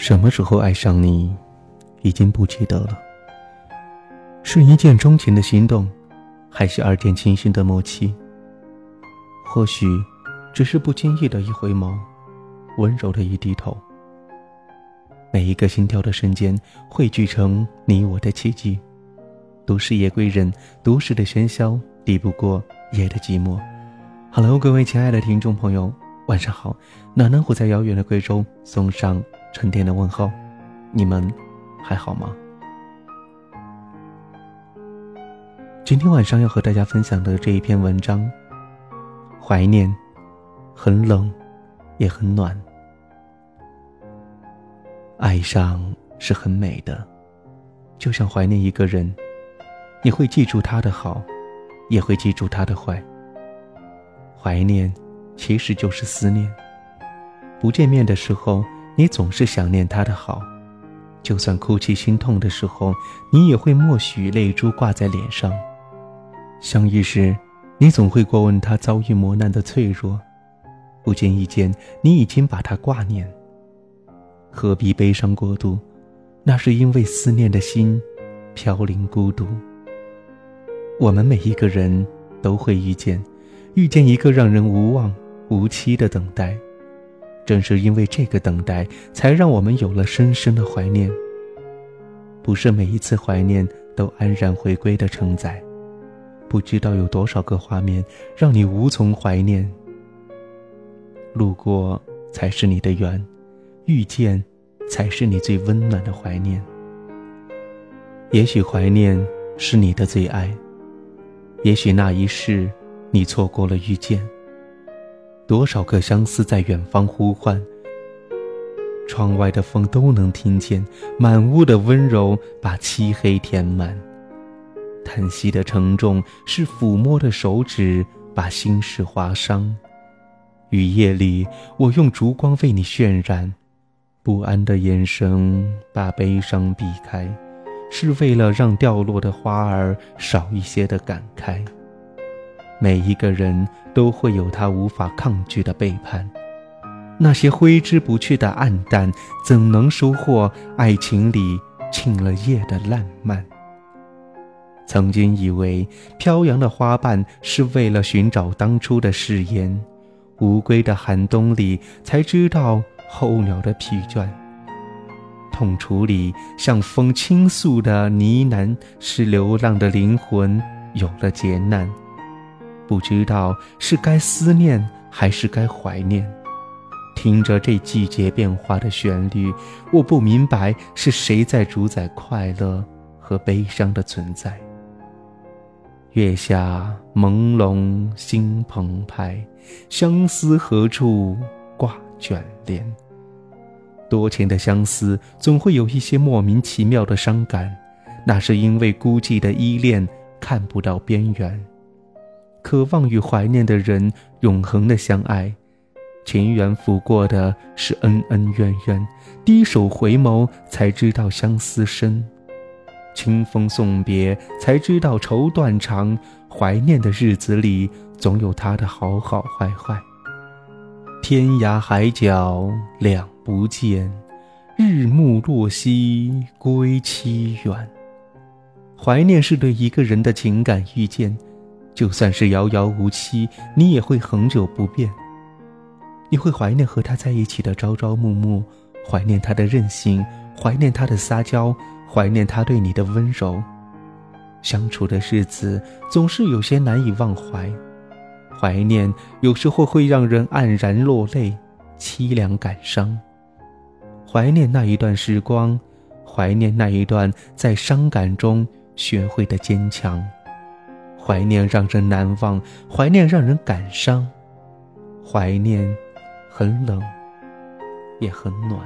什么时候爱上你，已经不记得了。是一见钟情的心动，还是二见倾心的默契？或许，只是不经意的一回眸，温柔的一低头。每一个心跳的瞬间，汇聚成你我的奇迹。都市夜归人，都市的喧嚣抵不过夜的寂寞。Hello，各位亲爱的听众朋友，晚上好。暖暖虎在遥远的贵州送上。春天的问候，你们还好吗？今天晚上要和大家分享的这一篇文章，怀念，很冷，也很暖。爱上是很美的，就像怀念一个人，你会记住他的好，也会记住他的坏。怀念其实就是思念，不见面的时候。你总是想念他的好，就算哭泣心痛的时候，你也会默许泪珠挂在脸上。相遇时，你总会过问他遭遇磨难的脆弱，不经意间，你已经把他挂念。何必悲伤过度？那是因为思念的心飘零孤独。我们每一个人都会遇见，遇见一个让人无望无期的等待。正是因为这个等待，才让我们有了深深的怀念。不是每一次怀念都安然回归的承载，不知道有多少个画面让你无从怀念。路过才是你的缘，遇见才是你最温暖的怀念。也许怀念是你的最爱，也许那一世你错过了遇见。多少个相思在远方呼唤，窗外的风都能听见，满屋的温柔把漆黑填满。叹息的沉重是抚摸的手指把心事划伤。雨夜里，我用烛光为你渲染，不安的眼神把悲伤避开，是为了让掉落的花儿少一些的感慨。每一个人都会有他无法抗拒的背叛，那些挥之不去的暗淡，怎能收获爱情里沁了夜的烂漫？曾经以为飘扬的花瓣是为了寻找当初的誓言，无归的寒冬里才知道候鸟的疲倦。痛楚里向风倾诉的呢喃，是流浪的灵魂有了劫难。不知道是该思念还是该怀念，听着这季节变化的旋律，我不明白是谁在主宰快乐和悲伤的存在。月下朦胧心澎湃，相思何处挂卷帘？多情的相思总会有一些莫名其妙的伤感，那是因为孤寂的依恋看不到边缘。渴望与怀念的人永恒的相爱，情缘抚过的是恩恩怨怨，低首回眸才知道相思深，清风送别才知道愁断肠。怀念的日子里，总有他的好好坏坏。天涯海角两不见，日暮落西归期远。怀念是对一个人的情感遇见。就算是遥遥无期，你也会恒久不变。你会怀念和他在一起的朝朝暮暮，怀念他的任性，怀念他的撒娇，怀念他对你的温柔。相处的日子总是有些难以忘怀，怀念有时候会让人黯然落泪，凄凉感伤。怀念那一段时光，怀念那一段在伤感中学会的坚强。怀念让人难忘，怀念让人感伤，怀念很冷，也很暖。